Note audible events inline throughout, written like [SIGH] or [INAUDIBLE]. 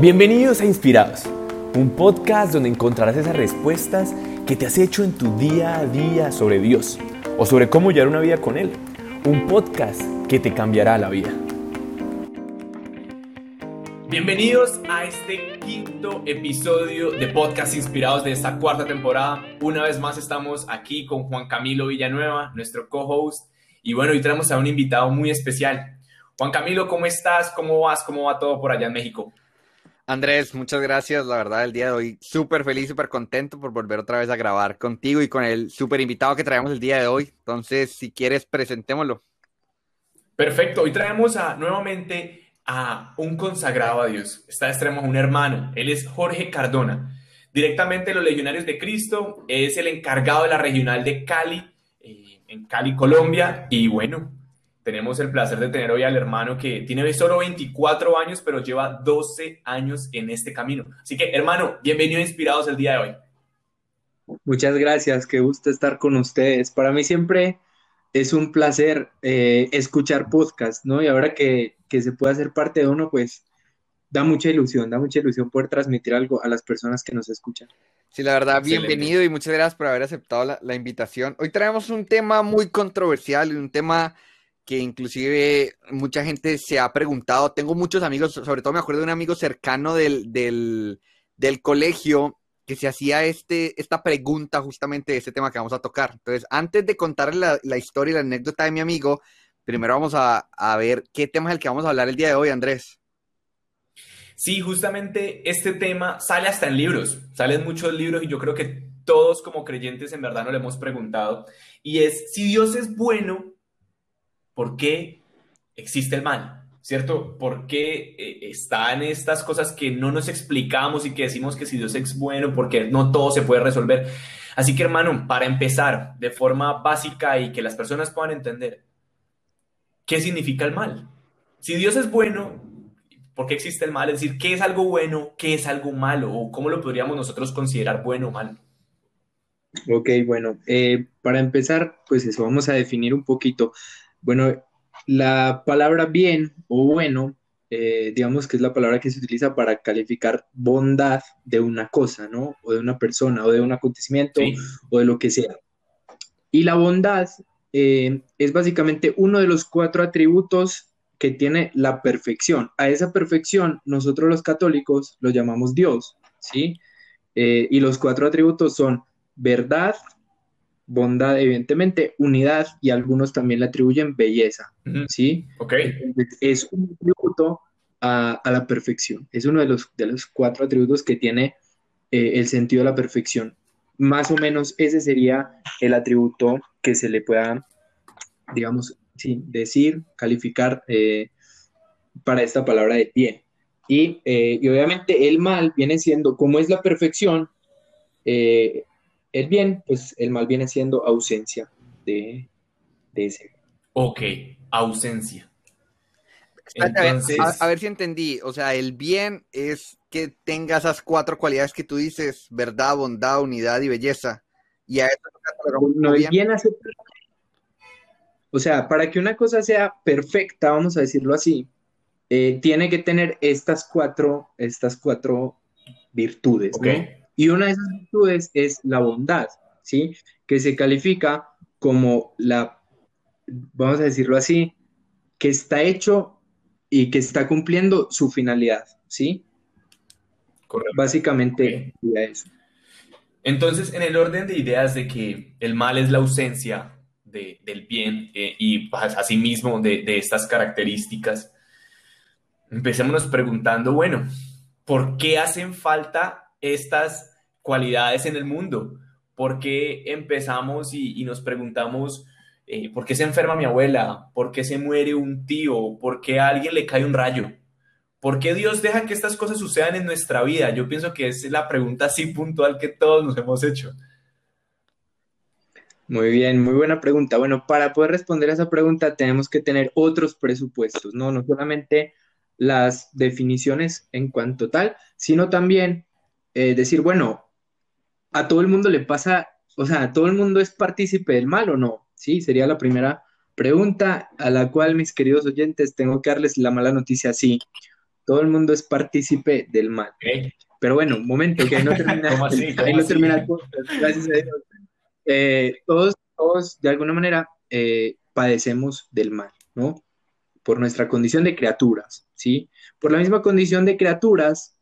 Bienvenidos a Inspirados, un podcast donde encontrarás esas respuestas que te has hecho en tu día a día sobre Dios o sobre cómo llevar una vida con Él. Un podcast que te cambiará la vida. Bienvenidos a este quinto episodio de Podcast Inspirados de esta cuarta temporada. Una vez más estamos aquí con Juan Camilo Villanueva, nuestro co-host. Y bueno, hoy tenemos a un invitado muy especial. Juan Camilo, ¿cómo estás? ¿Cómo vas? ¿Cómo va todo por allá en México? Andrés, muchas gracias. La verdad, el día de hoy súper feliz, súper contento por volver otra vez a grabar contigo y con el súper invitado que traemos el día de hoy. Entonces, si quieres, presentémoslo. Perfecto. Hoy traemos a, nuevamente a un consagrado a Dios. Traemos a un hermano. Él es Jorge Cardona. Directamente de los Legionarios de Cristo. Es el encargado de la regional de Cali, eh, en Cali, Colombia. Y bueno, tenemos el placer de tener hoy al hermano que tiene solo 24 años, pero lleva 12 años en este camino. Así que, hermano, bienvenido a Inspirados el día de hoy. Muchas gracias, qué gusto estar con ustedes. Para mí siempre es un placer eh, escuchar podcast, ¿no? Y ahora que, que se puede hacer parte de uno, pues da mucha ilusión, da mucha ilusión poder transmitir algo a las personas que nos escuchan. Sí, la verdad, bienvenido y muchas gracias por haber aceptado la, la invitación. Hoy traemos un tema muy controversial y un tema que inclusive mucha gente se ha preguntado. Tengo muchos amigos, sobre todo me acuerdo de un amigo cercano del, del, del colegio que se hacía este, esta pregunta justamente de este tema que vamos a tocar. Entonces, antes de contarle la, la historia y la anécdota de mi amigo, primero vamos a, a, ver qué tema es el que vamos a hablar el día de hoy, Andrés. Sí, justamente este tema sale hasta en libros, salen muchos libros y yo creo que todos como creyentes en verdad nos lo hemos preguntado. Y es, si Dios es bueno, por qué existe el mal, ¿cierto? ¿Por qué eh, están estas cosas que no nos explicamos y que decimos que si Dios es bueno, porque no todo se puede resolver? Así que hermano, para empezar de forma básica y que las personas puedan entender, ¿qué significa el mal? Si Dios es bueno, ¿por qué existe el mal? Es decir, ¿qué es algo bueno? ¿Qué es algo malo? ¿O cómo lo podríamos nosotros considerar bueno o malo? Ok, bueno, eh, para empezar, pues eso, vamos a definir un poquito. Bueno, la palabra bien o bueno, eh, digamos que es la palabra que se utiliza para calificar bondad de una cosa, ¿no? O de una persona, o de un acontecimiento, sí. o de lo que sea. Y la bondad eh, es básicamente uno de los cuatro atributos que tiene la perfección. A esa perfección nosotros los católicos lo llamamos Dios, ¿sí? Eh, y los cuatro atributos son verdad, bondad, evidentemente, unidad y algunos también le atribuyen belleza, ¿sí? Ok. Entonces, es un atributo a, a, la perfección, es uno de los, de los cuatro atributos que tiene eh, el sentido de la perfección. Más o menos ese sería el atributo que se le pueda, digamos, sí, decir, calificar eh, para esta palabra de bien. Y, eh, y, obviamente el mal viene siendo, como es la perfección, eh, el bien, pues el mal viene siendo ausencia de, de ese. Ok, ausencia. Entonces... a, ver, a, ver, si entendí. O sea, el bien es que tenga esas cuatro cualidades que tú dices, verdad, bondad, unidad y belleza. Y a eso no, el bien hace... O sea, para que una cosa sea perfecta, vamos a decirlo así, eh, tiene que tener estas cuatro, estas cuatro virtudes, okay. ¿no? Y una de esas virtudes es la bondad, ¿sí? Que se califica como la, vamos a decirlo así, que está hecho y que está cumpliendo su finalidad, ¿sí? Correcto. Básicamente okay. eso. Entonces, en el orden de ideas de que el mal es la ausencia de, del bien eh, y asimismo de, de estas características, empecémonos preguntando, bueno, ¿por qué hacen falta estas cualidades en el mundo? ¿Por qué empezamos y, nos preguntamos eh, por qué se enferma mi abuela? ¿Por qué se muere un tío? ¿Por qué a alguien le cae un rayo? ¿Por qué Dios deja que estas cosas sucedan en nuestra vida? Yo pienso que es la pregunta así puntual que todos nos hemos hecho. Muy bien, muy buena pregunta. Bueno, para poder responder a esa pregunta tenemos que tener otros presupuestos, ¿no? No solamente las definiciones en cuanto tal, sino también eh, decir, bueno, a todo el mundo le pasa, o sea, ¿a todo el mundo es partícipe del mal o no? Sí, sería la primera pregunta a la cual, mis queridos oyentes, tengo que darles la mala noticia, sí. todo el mundo es partícipe del mal. Pero bueno, un momento, que ahí no termina, [LAUGHS] ahí no termina gracias a Dios. Eh, todos, todos, de alguna manera, eh, padecemos del mal, ¿no? Por nuestra condición de criaturas, ¿sí? Por la misma condición de criaturas,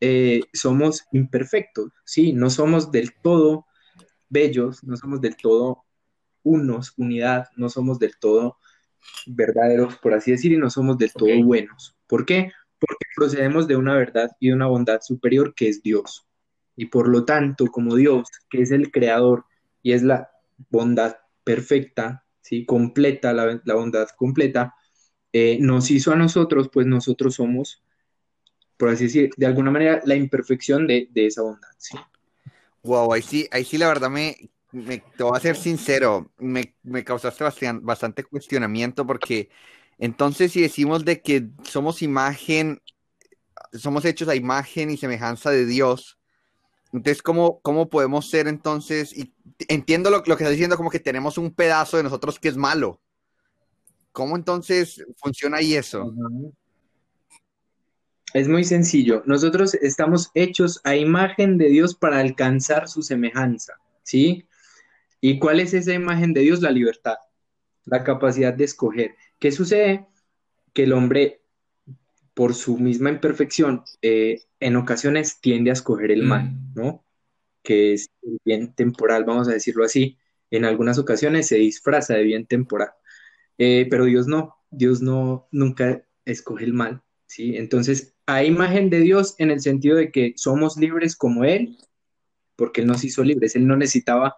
eh, somos imperfectos, ¿sí? No somos del todo bellos, no somos del todo unos, unidad, no somos del todo verdaderos, por así decir, y no somos del todo buenos. ¿Por qué? Porque procedemos de una verdad y de una bondad superior que es Dios. Y por lo tanto, como Dios, que es el creador y es la bondad perfecta, ¿sí? completa, la, bondad completa, eh, nos hizo a nosotros, pues nosotros somos, por así decir, de alguna manera, la imperfección de, esa bondad. ¿sí? Wow, ahí sí, ahí sí la verdad me, me, te voy a ser sincero, me, causaste bastante, cuestionamiento porque entonces si decimos de que somos imagen, somos hechos a imagen y semejanza de Dios, entonces ¿cómo, cómo podemos ser entonces? Y entiendo lo, lo que estás diciendo como que tenemos un pedazo de nosotros que es malo. ¿Cómo entonces funciona ahí eso? Es muy sencillo. Nosotros estamos hechos a imagen de Dios para alcanzar su semejanza, ¿sí? ¿Y cuál es esa imagen de Dios? La libertad, la capacidad de escoger. ¿Qué sucede? Que el hombre, por su misma imperfección, eh, en ocasiones tiende a escoger el mal, mm. ¿no? Que es el bien temporal, vamos a decirlo así. En algunas ocasiones se disfraza de bien temporal. Eh, pero Dios no, Dios no, nunca escoge el mal, ¿sí? Entonces, a imagen de Dios en el sentido de que somos libres como Él, porque Él nos hizo libres, Él no necesitaba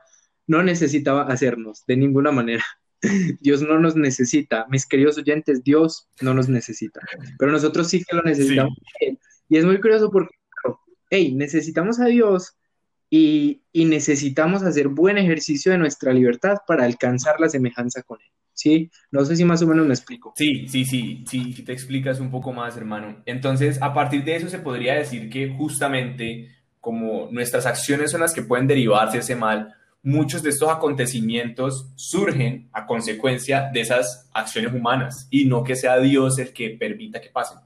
no necesitaba hacernos de ninguna manera. [LAUGHS] Dios no nos necesita. Mis queridos oyentes, Dios no nos necesita. Pero nosotros sí que lo necesitamos. Y es muy curioso porque, hey, necesitamos a Dios y, necesitamos hacer buen ejercicio de nuestra libertad para alcanzar la semejanza con Él. ¿Sí? No sé si más o menos me explico. Sí, sí, sí, sí, te explicas un poco más, hermano. Entonces, a partir de eso se podría decir que justamente como nuestras acciones son las que pueden derivarse ese mal, muchos de estos acontecimientos surgen a consecuencia de esas acciones humanas y no que sea Dios el que permita que pasen.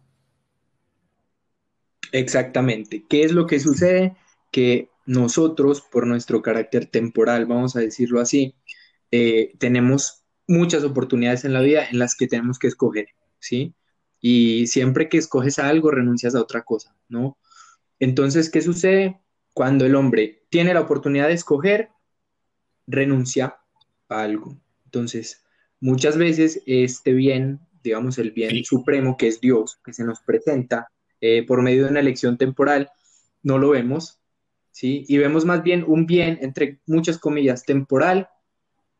Exactamente. ¿Qué es lo que sucede? Que nosotros, por nuestro carácter temporal, vamos a decirlo así, eh, tenemos muchas oportunidades en la vida en las que tenemos que escoger, ¿sí? Y siempre que escoges algo, renuncias a otra cosa, ¿no? Entonces, ¿qué sucede? Cuando el hombre tiene la oportunidad de escoger, renuncia a algo. Entonces, muchas veces este bien, digamos el bien supremo que es Dios, que se nos presenta eh, por medio de una elección temporal, no lo vemos, ¿sí? Y vemos más bien un bien, entre muchas comillas, temporal,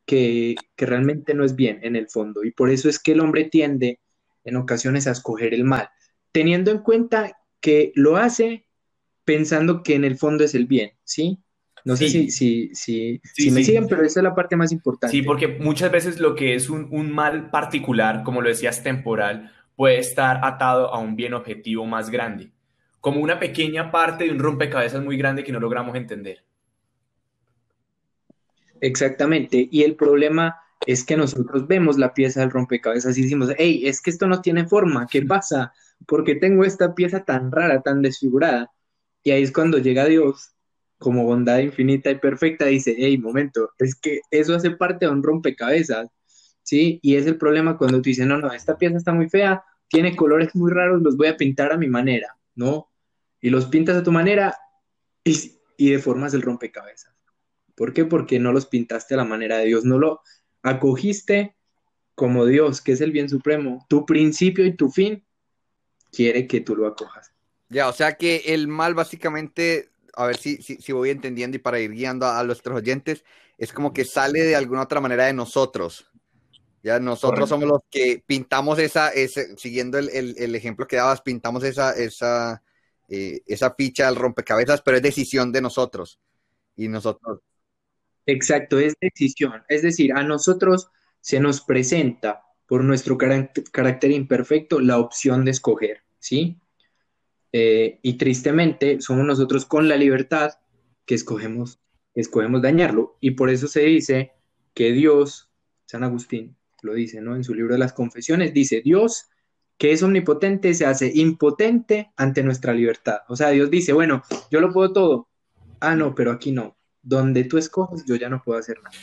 que, que realmente no es bien en el fondo. Y por eso es que el hombre tiende en ocasiones a escoger el mal, teniendo en cuenta que lo hace pensando que en el fondo es el bien, ¿sí? No sé si, si, si, si me siguen, pero esa es la parte más importante. Sí, porque muchas veces lo que es un, un, mal particular, como lo decías, temporal, puede estar atado a un bien objetivo más grande, como una pequeña parte de un rompecabezas muy grande que no logramos entender. Exactamente, y el problema es que nosotros vemos la pieza del rompecabezas y decimos, hey, es que esto no tiene forma, ¿qué pasa? Porque tengo esta pieza tan rara, tan desfigurada. Y ahí es cuando llega Dios como bondad infinita y perfecta, dice, hey, momento, es que eso hace parte de un rompecabezas, ¿sí? Y es el problema cuando tú dices, no, no, esta pieza está muy fea, tiene colores muy raros, los voy a pintar a mi manera, ¿no? Y los pintas a tu manera y, y deformas el rompecabezas. ¿Por qué? Porque no los pintaste a la manera de Dios, no lo acogiste como Dios, que es el bien supremo. Tu principio y tu fin quiere que tú lo acojas. Ya, o sea que el mal básicamente a ver si, si, voy entendiendo y para ir guiando a, nuestros oyentes, es como que sale de alguna otra manera de nosotros. Ya nosotros somos los que pintamos esa, ese, siguiendo el, el, ejemplo que dabas, pintamos esa, esa, eh, esa ficha al rompecabezas, pero es decisión de nosotros. Y nosotros. Exacto, es decisión. Es decir, a nosotros se nos presenta por nuestro carácter imperfecto la opción de escoger, ¿sí? Eh, y tristemente somos nosotros con la libertad que escogemos, escogemos dañarlo. Y por eso se dice que Dios, San Agustín lo dice, ¿no? En su libro de las confesiones, dice, Dios que es omnipotente se hace impotente ante nuestra libertad. O sea, Dios dice, bueno, yo lo puedo todo. Ah, no, pero aquí no. Donde tú escoges, yo ya no puedo hacer nada.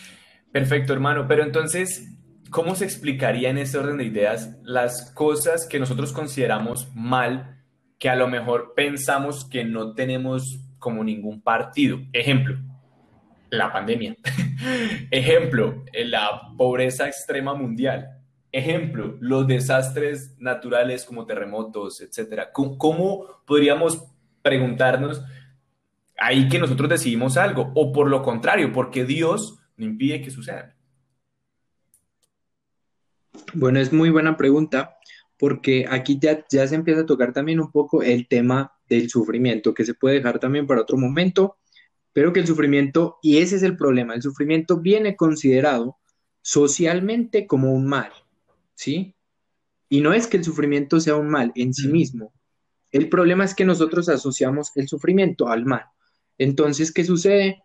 Perfecto, hermano. Pero entonces, ¿cómo se explicaría en este orden de ideas las cosas que nosotros consideramos mal, que a lo mejor pensamos que no tenemos como ningún partido? Ejemplo, la pandemia. [LAUGHS] Ejemplo, la pobreza extrema mundial. Ejemplo, los desastres naturales como terremotos, etcétera. ¿Cómo, podríamos preguntarnos ahí que nosotros decidimos algo? O por lo contrario, porque Dios no impide que suceda. Bueno, es muy buena pregunta, porque aquí ya, ya se empieza a tocar también un poco el tema del sufrimiento, que se puede dejar también para otro momento, pero que el sufrimiento, y ese es el problema, el sufrimiento viene considerado socialmente como un mal, ¿sí? Y no es que el sufrimiento sea un mal en sí mismo. El problema es que nosotros asociamos el sufrimiento al mal. Entonces, ¿qué sucede?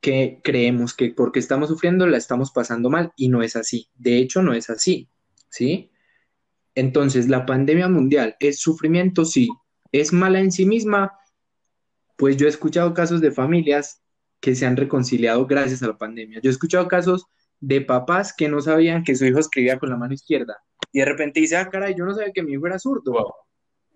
Que creemos que porque estamos sufriendo la estamos pasando mal y no es así. De hecho, no es así, ¿sí? Entonces, la pandemia mundial es sufrimiento, sí. ¿Es mala en sí misma? Pues yo he escuchado casos de familias que se han reconciliado gracias a la pandemia. Yo he escuchado casos de papás que no sabían que su hijo escribía con la mano izquierda y de repente dice, ah, caray, yo no sabía que mi hijo era zurdo.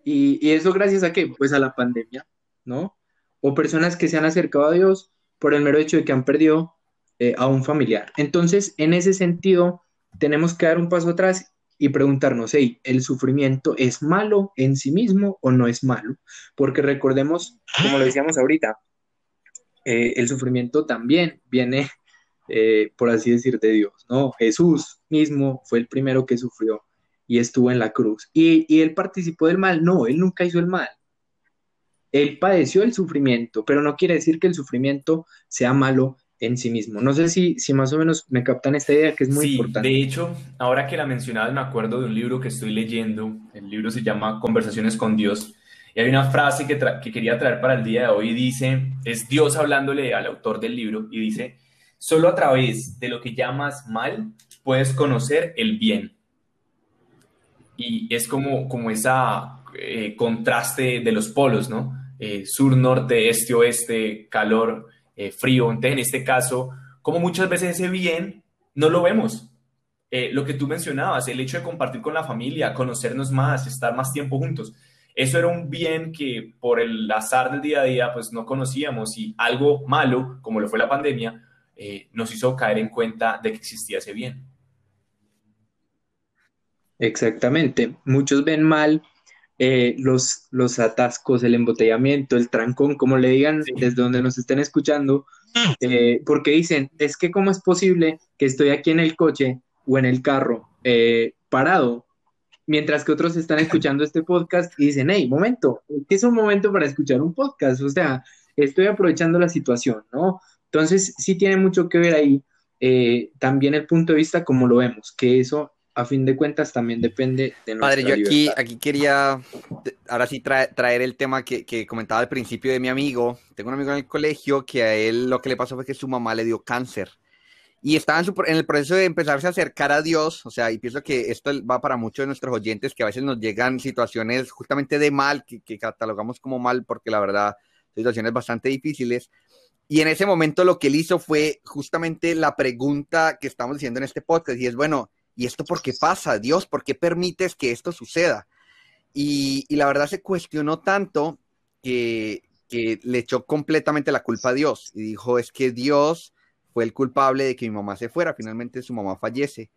Y, y, eso gracias a qué? Pues a la pandemia, ¿no? O personas que se han acercado a Dios por el mero hecho de que han perdido eh, a un familiar. Entonces, en ese sentido, tenemos que dar un paso atrás y preguntarnos, hey, ¿el sufrimiento es malo en sí mismo o no es malo? Porque recordemos, como lo decíamos ahorita, eh, el sufrimiento también viene, eh, por así decir, de Dios, ¿no? Jesús mismo fue el primero que sufrió y estuvo en la cruz. ¿Y, y él participó del mal? No, él nunca hizo el mal. Él padeció el sufrimiento, pero no quiere decir que el sufrimiento sea malo en sí mismo. No sé si, si más o menos me captan esta idea que es muy importante. De hecho, ahora que la mencionabas, me acuerdo de un libro que estoy leyendo. El libro se llama Conversaciones con Dios. Y hay una frase que, que quería traer para el día de hoy. Dice, es Dios hablándole al autor del libro y dice, solo a través de lo que llamas mal puedes conocer el bien. Y es como, como esa eh, contraste de los polos, ¿no? Eh, sur, norte, este, oeste, calor, eh, frío. Entonces, en este caso, como muchas veces ese bien no lo vemos. Eh, lo que tú mencionabas, el hecho de compartir con la familia, conocernos más, estar más tiempo juntos, eso era un bien que por el azar del día a día pues no conocíamos y algo malo, como lo fue la pandemia, nos hizo caer en cuenta de que existía ese bien. Exactamente. Muchos ven mal eh, los, los atascos, el embotellamiento, el trancón, como le digan desde donde nos estén escuchando, eh, porque dicen, es que cómo es posible que estoy aquí en el coche o en el carro eh, parado, mientras que otros están escuchando este podcast y dicen, hey, momento, ¿qué es un momento para escuchar un podcast? O sea, estoy aprovechando la situación, ¿no? Entonces, sí tiene mucho que ver ahí también el punto de vista como lo vemos, que eso a fin de cuentas también depende de nuestra Padre, yo aquí, aquí quería ahora sí traer, el tema que, que, comentaba al principio de mi amigo. Tengo un amigo en el colegio que a él lo que le pasó fue que su mamá le dio cáncer. Y estaba en, en, el proceso de empezarse a acercar a Dios, o sea, y pienso que esto va para muchos de nuestros oyentes que a veces nos llegan situaciones justamente de mal, que, que catalogamos como mal, porque la verdad, situaciones bastante difíciles. Y en ese momento lo que él hizo fue justamente la pregunta que estamos diciendo en este podcast, y es, bueno, ¿Y esto por qué pasa? Dios, ¿por qué permites que esto suceda? Y, la verdad se cuestionó tanto que, le echó completamente la culpa a Dios y dijo, es que Dios fue el culpable de que mi mamá se fuera, finalmente su mamá fallece.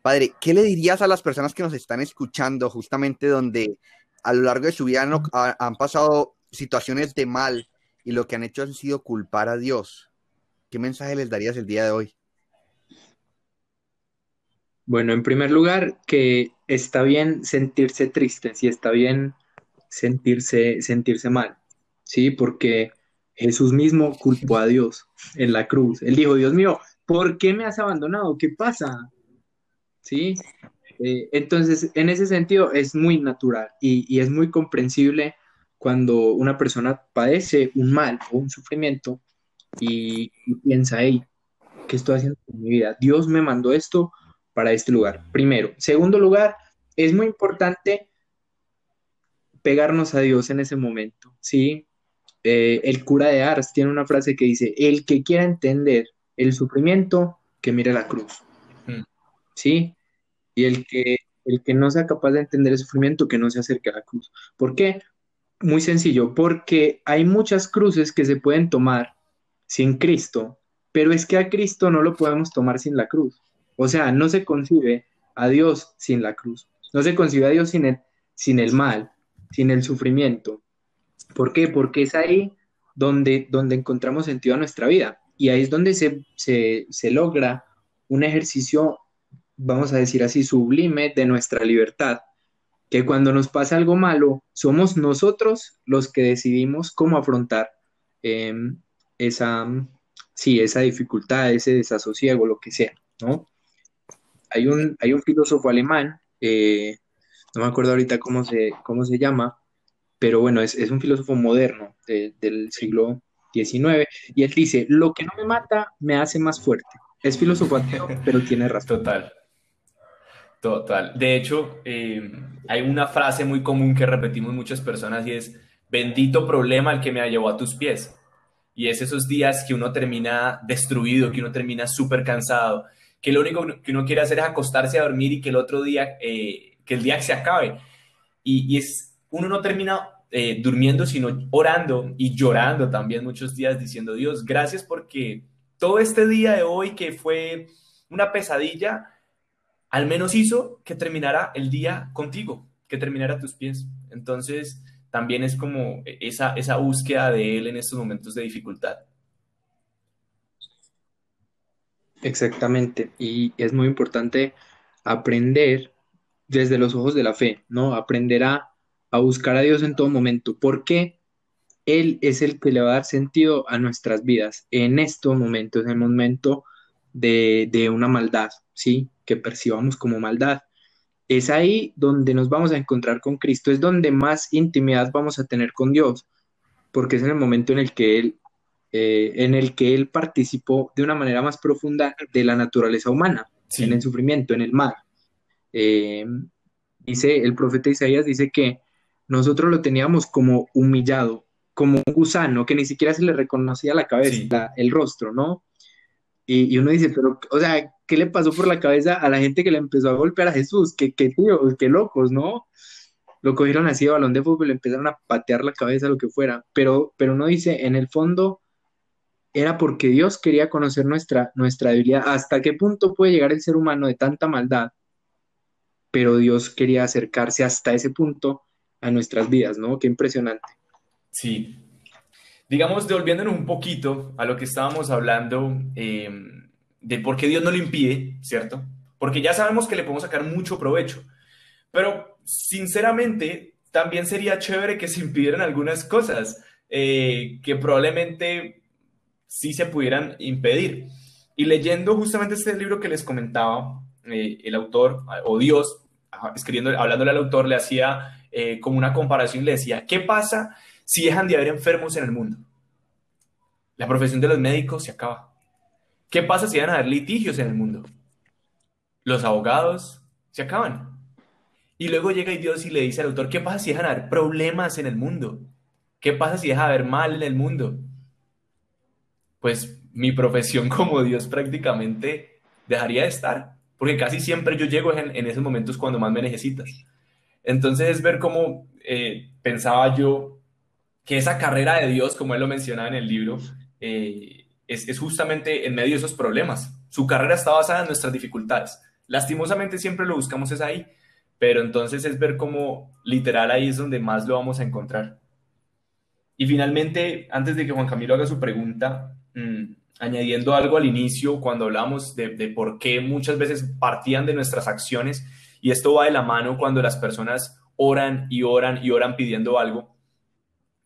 Padre, ¿qué le dirías a las personas que nos están escuchando justamente donde a lo largo de su vida han pasado situaciones de mal y lo que han hecho ha sido culpar a Dios? ¿Qué mensaje les darías el día de hoy? Bueno, en primer lugar, que está bien sentirse triste, sí está bien sentirse, sentirse mal, ¿sí? Porque Jesús mismo culpó a Dios en la cruz. Él dijo, Dios mío, ¿por qué me has abandonado? ¿Qué pasa? ¿Sí? Eh, entonces, en ese sentido, es muy natural y, es muy comprensible cuando una persona padece un mal o un sufrimiento y, piensa, ¿qué estoy haciendo con mi vida? Dios me mandó esto para este lugar. Primero. Segundo lugar, es muy importante pegarnos a Dios en ese momento, ¿sí? Eh, el cura de Ars tiene una frase que dice, el que quiera entender el sufrimiento, que mire la cruz, mm. ¿sí? Y el que, el que no sea capaz de entender el sufrimiento, que no se acerque a la cruz. ¿Por qué? Muy sencillo, porque hay muchas cruces que se pueden tomar sin Cristo, pero es que a Cristo no lo podemos tomar sin la cruz. O sea, no se concibe a Dios sin la cruz. No se concibe a Dios sin el, sin el mal, sin el sufrimiento. ¿Por qué? Porque es ahí donde, donde encontramos sentido a nuestra vida. Y ahí es donde se, se logra un ejercicio, vamos a decir así, sublime de nuestra libertad. Que cuando nos pasa algo malo, somos nosotros los que decidimos cómo afrontar em, esa, sí, esa dificultad, ese desasosiego, lo que sea, ¿no? Hay un, hay un filósofo alemán, eh, no me acuerdo ahorita cómo se, cómo se llama, pero bueno, es, un filósofo moderno del siglo XIX, y él dice, lo que no me mata me hace más fuerte. Es filósofo [LAUGHS] pero tiene razón. Total. Total. De hecho, eh, hay una frase muy común que repetimos muchas personas y es, bendito problema el que me llevó a tus pies. Y es esos días que uno termina destruido, que uno termina súper cansado, que lo único que uno quiere hacer es acostarse a dormir y que el otro día, eh, que el día se acabe. Y, es, uno no termina eh, durmiendo, sino orando y llorando también muchos días diciendo, Dios, gracias porque todo este día de hoy que fue una pesadilla, al menos hizo que terminara el día contigo, que terminara a tus pies. Entonces, también es como esa, esa búsqueda de Él en estos momentos de dificultad. Exactamente, y es muy importante aprender desde los ojos de la fe, ¿no? Aprender a, buscar a Dios en todo momento, porque Él es el que le va a dar sentido a nuestras vidas en estos momentos, en el momento de, de una maldad, ¿sí? Que percibamos como maldad es ahí donde nos vamos a encontrar con Cristo, es donde más intimidad vamos a tener con Dios, porque es en el momento en el que Él, eh, en el que Él participó de una manera más profunda de la naturaleza humana, en el sufrimiento, en el mal. Eh, dice, el profeta Isaías dice que nosotros lo teníamos como humillado, como un gusano, que ni siquiera se le reconocía la cabeza, el rostro, ¿no? Y, y, uno dice, pero, o sea, ¿qué le pasó por la cabeza a la gente que le empezó a golpear a Jesús? ¿Qué, qué tío, qué locos, ¿no? Lo cogieron así de balón de fútbol, le empezaron a patear la cabeza, lo que fuera. Pero, pero uno dice, en el fondo, era porque Dios quería conocer nuestra, nuestra debilidad. ¿Hasta qué punto puede llegar el ser humano de tanta maldad? Pero Dios quería acercarse hasta ese punto a nuestras vidas, ¿no? Qué impresionante. Sí. Digamos, devolviéndonos un poquito a lo que estábamos hablando, eh, de por qué Dios no lo impide, ¿cierto? Porque ya sabemos que le podemos sacar mucho provecho. Pero, sinceramente, también sería chévere que se impidieran algunas cosas eh, que probablemente sí se pudieran impedir. Y leyendo justamente este libro que les comentaba, eh, el autor, o Dios, escribiendo, hablándole al autor, le hacía eh, como una comparación, le decía, ¿qué pasa si dejan de haber enfermos en el mundo? La profesión de los médicos se acaba. ¿Qué pasa si van a haber litigios en el mundo? Los abogados se acaban. Y luego llega Dios y le dice al autor, ¿qué pasa si dejan de haber problemas en el mundo? ¿Qué pasa si deja de haber mal en el mundo? Pues mi profesión [LAUGHS] como Dios prácticamente dejaría de estar, porque casi siempre yo llego en, esos momentos cuando más me necesitas. Entonces es ver cómo eh, pensaba yo que esa carrera de Dios, como él lo mencionaba en el libro, eh, es, justamente en medio de esos problemas. Su carrera está basada en nuestras dificultades. Lastimosamente siempre lo buscamos es ahí, pero entonces es ver cómo literal ahí es donde más lo vamos a encontrar. Y finalmente, antes de que Juan Camilo haga su pregunta, mm, añadiendo algo al inicio, cuando hablamos de, de, por qué muchas veces partían de nuestras acciones, y esto va de la mano cuando las personas oran y oran y oran pidiendo algo,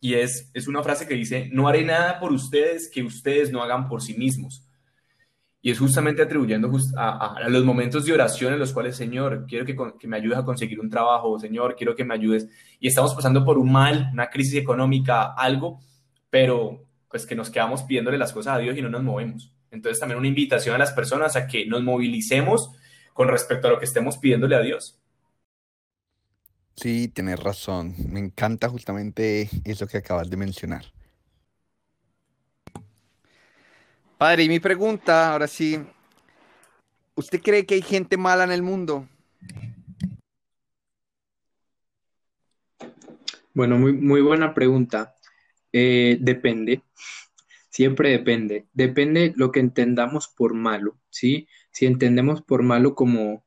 y es, es una frase que dice, no haré nada por ustedes que ustedes no hagan por sí mismos. Y es justamente atribuyendo a, los momentos de oración en los cuales, Señor, quiero que, que, me ayudes a conseguir un trabajo, Señor, quiero que me ayudes. Y estamos pasando por un mal, una crisis económica, algo, pero pues que nos quedamos pidiéndole las cosas a Dios y no nos movemos. Entonces también una invitación a las personas a que nos movilicemos con respecto a lo que estemos pidiéndole a Dios. Sí, tienes razón. Me encanta justamente eso que acabas de mencionar. Padre, y mi pregunta, ahora sí, ¿usted cree que hay gente mala en el mundo? Bueno, muy, muy buena pregunta. Eh, depende, siempre depende. Depende lo que entendamos por malo, ¿sí? Si entendemos por malo como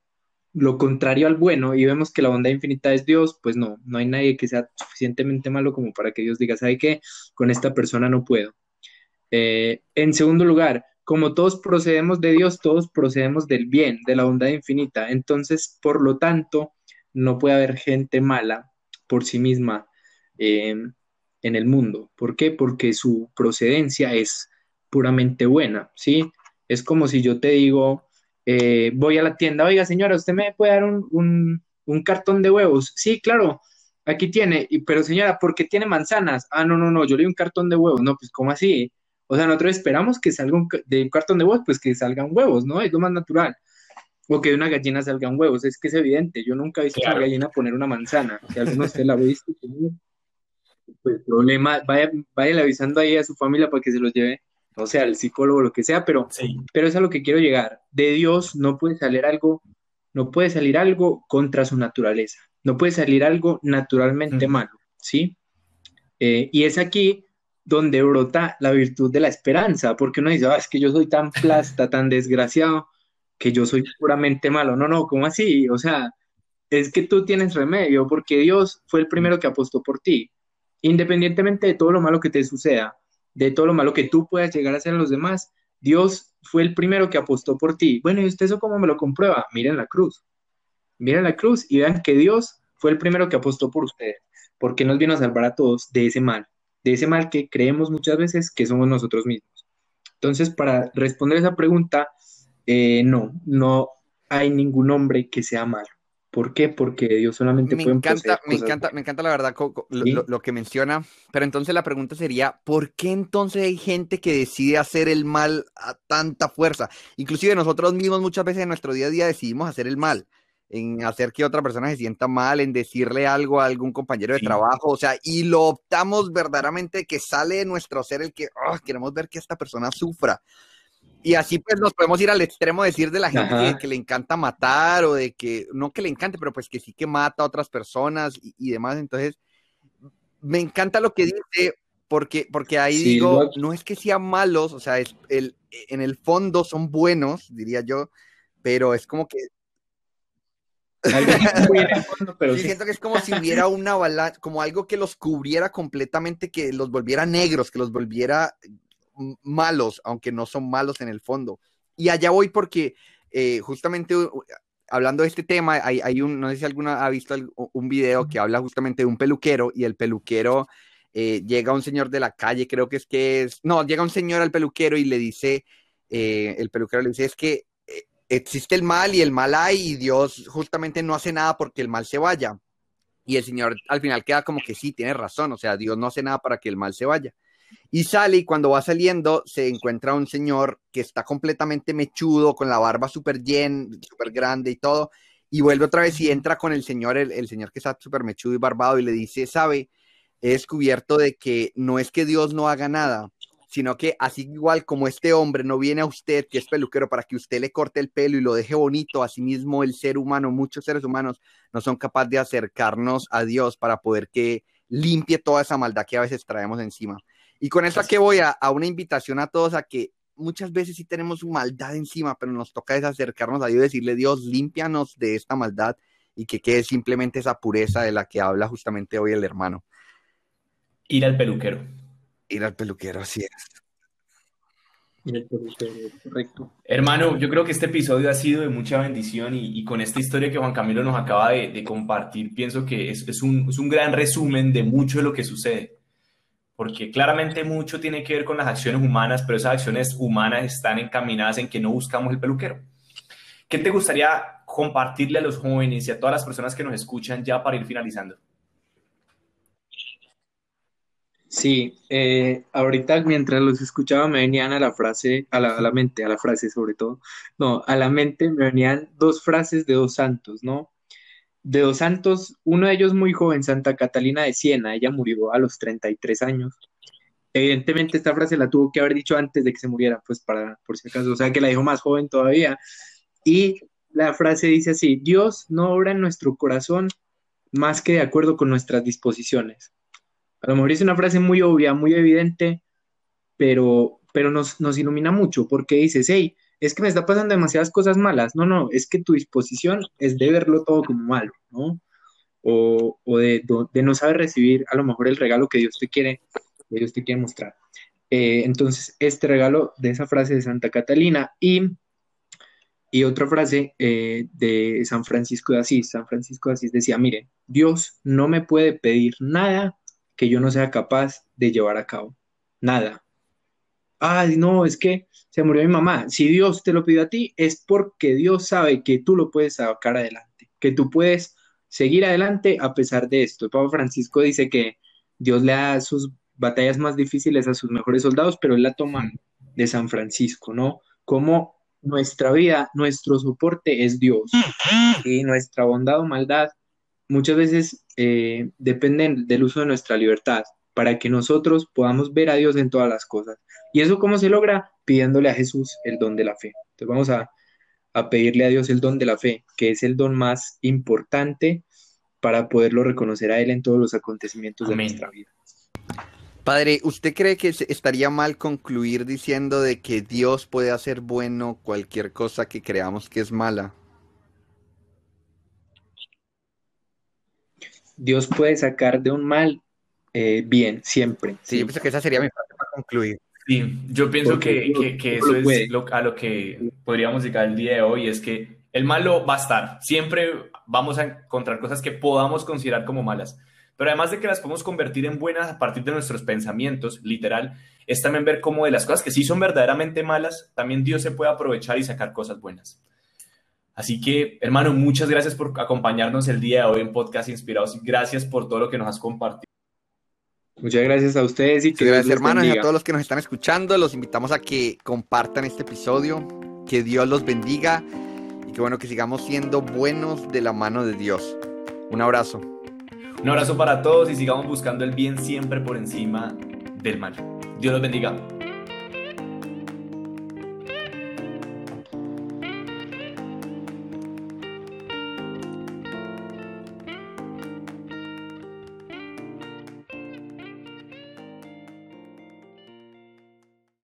lo contrario al bueno y vemos que la bondad infinita es Dios, pues no, no hay nadie que sea suficientemente malo como para que Dios diga, ¿sabe qué? Con esta persona no puedo. Eh, en segundo lugar, como todos procedemos de Dios, todos procedemos del bien, de la bondad infinita. Entonces, por lo tanto, no puede haber gente mala por sí misma eh, en el mundo. ¿Por qué? Porque su procedencia es puramente buena, ¿sí? Es como si yo te digo, eh, voy a la tienda, oiga señora, ¿usted me puede dar un, cartón de huevos? Sí, claro, aquí tiene, y, pero señora, ¿por qué tiene manzanas? Ah, no, no, no, yo le doy un cartón de huevos, no, pues ¿cómo así? O sea, nosotros esperamos que salga un, de un cartón de huevos, pues que salgan huevos, ¿no? Es lo más natural. O que de una gallina salgan huevos, es que es evidente, yo nunca he visto a una gallina poner una manzana, si alguno de ustedes la ha visto, pues problema, vaya, vaya avisando ahí a su familia para que se los lleve o sea, el psicólogo, lo que sea, pero, pero es a lo que quiero llegar. De Dios no puede salir algo, no puede salir algo contra su naturaleza, no puede salir algo naturalmente malo, ¿sí? Eh, y es aquí donde brota la virtud de la esperanza, porque uno dice, ah, es que yo soy tan plasta, tan desgraciado, que yo soy puramente malo. No, no, ¿cómo así? O sea, es que tú tienes remedio, porque Dios fue el primero que apostó por ti, independientemente de todo lo malo que te suceda de todo lo malo que tú puedas llegar a hacer a los demás, Dios fue el primero que apostó por ti. Bueno, ¿y usted eso cómo me lo comprueba? Miren la cruz. Miren la cruz y vean que Dios fue el primero que apostó por ustedes, porque nos vino a salvar a todos de ese mal, de ese mal que creemos muchas veces que somos nosotros mismos. Entonces, para responder esa pregunta, eh, no, no hay ningún hombre que sea malo. ¿Por qué? Porque Dios solamente me encanta, me encanta, me encanta la verdad lo, que menciona, pero entonces la pregunta sería, ¿por qué entonces hay gente que decide hacer el mal a tanta fuerza? Inclusive nosotros mismos muchas veces en nuestro día a día decidimos hacer el mal, en hacer que otra persona se sienta mal, en decirle algo a algún compañero de trabajo, o sea, y lo optamos verdaderamente que sale de nuestro ser el que ah, queremos ver que esta persona sufra. Y así pues nos podemos ir al extremo de decir de la gente que, le encanta matar o de que, no que le encante, pero pues que sí que mata a otras personas y, demás. Entonces, me encanta lo que dice porque, porque ahí digo, no es que sean malos, o sea, es el, en el fondo son buenos, diría yo, pero es como que... [LAUGHS] pero siento que es como si hubiera una balanza, como algo que los cubriera completamente, que los volviera negros, que los volviera malos, aunque no son malos en el fondo. Y allá voy porque eh, justamente hablando de este tema, hay, hay, un, no sé si alguna ha visto un video que habla justamente de un peluquero y el peluquero eh, llega un señor de la calle, creo que es que es, no, llega un señor al peluquero y le dice, eh, el peluquero le dice, es que existe el mal y el mal hay y Dios justamente no hace nada porque el mal se vaya. Y el señor al final queda como que sí, tiene razón, o sea, Dios no hace nada para que el mal se vaya. Y sale y cuando va saliendo se encuentra un señor que está completamente mechudo, con la barba súper llena, súper grande y todo. Y vuelve otra vez y entra con el señor, el, señor que está súper mechudo y barbado y le dice, sabe, he descubierto de que no es que Dios no haga nada, sino que así igual como este hombre no viene a usted, que es peluquero, para que usted le corte el pelo y lo deje bonito, asimismo el ser humano, muchos seres humanos no son capaces de acercarnos a Dios para poder que limpie toda esa maldad que a veces traemos encima. Y con eso que voy a, una invitación a todos a que muchas veces sí tenemos maldad encima, pero nos toca es acercarnos a Dios y decirle, Dios, límpianos de esta maldad y que quede simplemente esa pureza de la que habla justamente hoy el hermano. Ir al peluquero. Ir al peluquero, así es. Ir al peluquero, correcto. Hermano, yo creo que este episodio ha sido de mucha bendición y, con esta historia que Juan Camilo nos acaba de, compartir, pienso que es, es, un, es un gran resumen de mucho de lo que sucede porque claramente mucho tiene que ver con las acciones humanas, pero esas acciones humanas están encaminadas en que no buscamos el peluquero. ¿Qué te gustaría compartirle a los jóvenes y a todas las personas que nos escuchan ya para ir finalizando? Sí, eh, ahorita mientras los escuchaba me venían a la frase, a la, a la, mente, a la frase sobre todo, no, a la mente me venían dos frases de dos santos, ¿no? De dos santos, uno de ellos muy joven, Santa Catalina de Siena, ella murió a los 33 años. Evidentemente esta frase la tuvo que haber dicho antes de que se muriera, pues para, por si acaso, o sea que la dijo más joven todavía. Y la frase dice así, Dios no obra en nuestro corazón más que de acuerdo con nuestras disposiciones. A lo mejor es una frase muy obvia, muy evidente, pero, pero nos, nos ilumina mucho porque dices, hey, es que me está pasando demasiadas cosas malas. No, no, es que tu disposición es de verlo todo como malo, ¿no? O, de, no saber recibir a lo mejor el regalo que Dios te quiere, que Dios te quiere mostrar. Eh, entonces, este regalo de esa frase de Santa Catalina y, y otra frase eh, de San Francisco de Asís. San Francisco de Asís decía, mire, Dios no me puede pedir nada que yo no sea capaz de llevar a cabo. Nada. Ay, no, es que se murió mi mamá. Si Dios te lo pidió a ti, es porque Dios sabe que tú lo puedes sacar adelante, que tú puedes seguir adelante a pesar de esto. El Papa Francisco dice que Dios le da sus batallas más difíciles a sus mejores soldados, pero él la toma de San Francisco, ¿no? Como nuestra vida, nuestro soporte es Dios y nuestra bondad o maldad muchas veces eh, dependen del uso de nuestra libertad para que nosotros podamos ver a Dios en todas las cosas. ¿Y eso cómo se logra? Pidiéndole a Jesús el don de la fe. Entonces vamos a, pedirle a Dios el don de la fe, que es el don más importante para poderlo reconocer a Él en todos los acontecimientos de nuestra vida. Padre, ¿usted cree que estaría mal concluir diciendo de que Dios puede hacer bueno cualquier cosa que creamos que es mala? Dios puede sacar de un mal eh, bien, siempre. Sí, yo pienso que esa sería mi parte para concluir. Sí, yo pienso que, eso es a lo que podríamos llegar el día de hoy, es que el malo va a estar. Siempre vamos a encontrar cosas que podamos considerar como malas. Pero además de que las podemos convertir en buenas a partir de nuestros pensamientos, literal, es también ver cómo de las cosas que sí son verdaderamente malas, también Dios se puede aprovechar y sacar cosas buenas. Así que, hermano, muchas gracias por acompañarnos el día de hoy en Podcast Inspirados. Gracias por todo lo que nos has compartido. Muchas gracias a ustedes y que gracias hermanos y a todos los que nos están escuchando. Los invitamos a que compartan este episodio, que Dios los bendiga y que bueno que sigamos siendo buenos de la mano de Dios. Un abrazo. Un abrazo para todos y sigamos buscando el bien siempre por encima del mal. Dios los bendiga.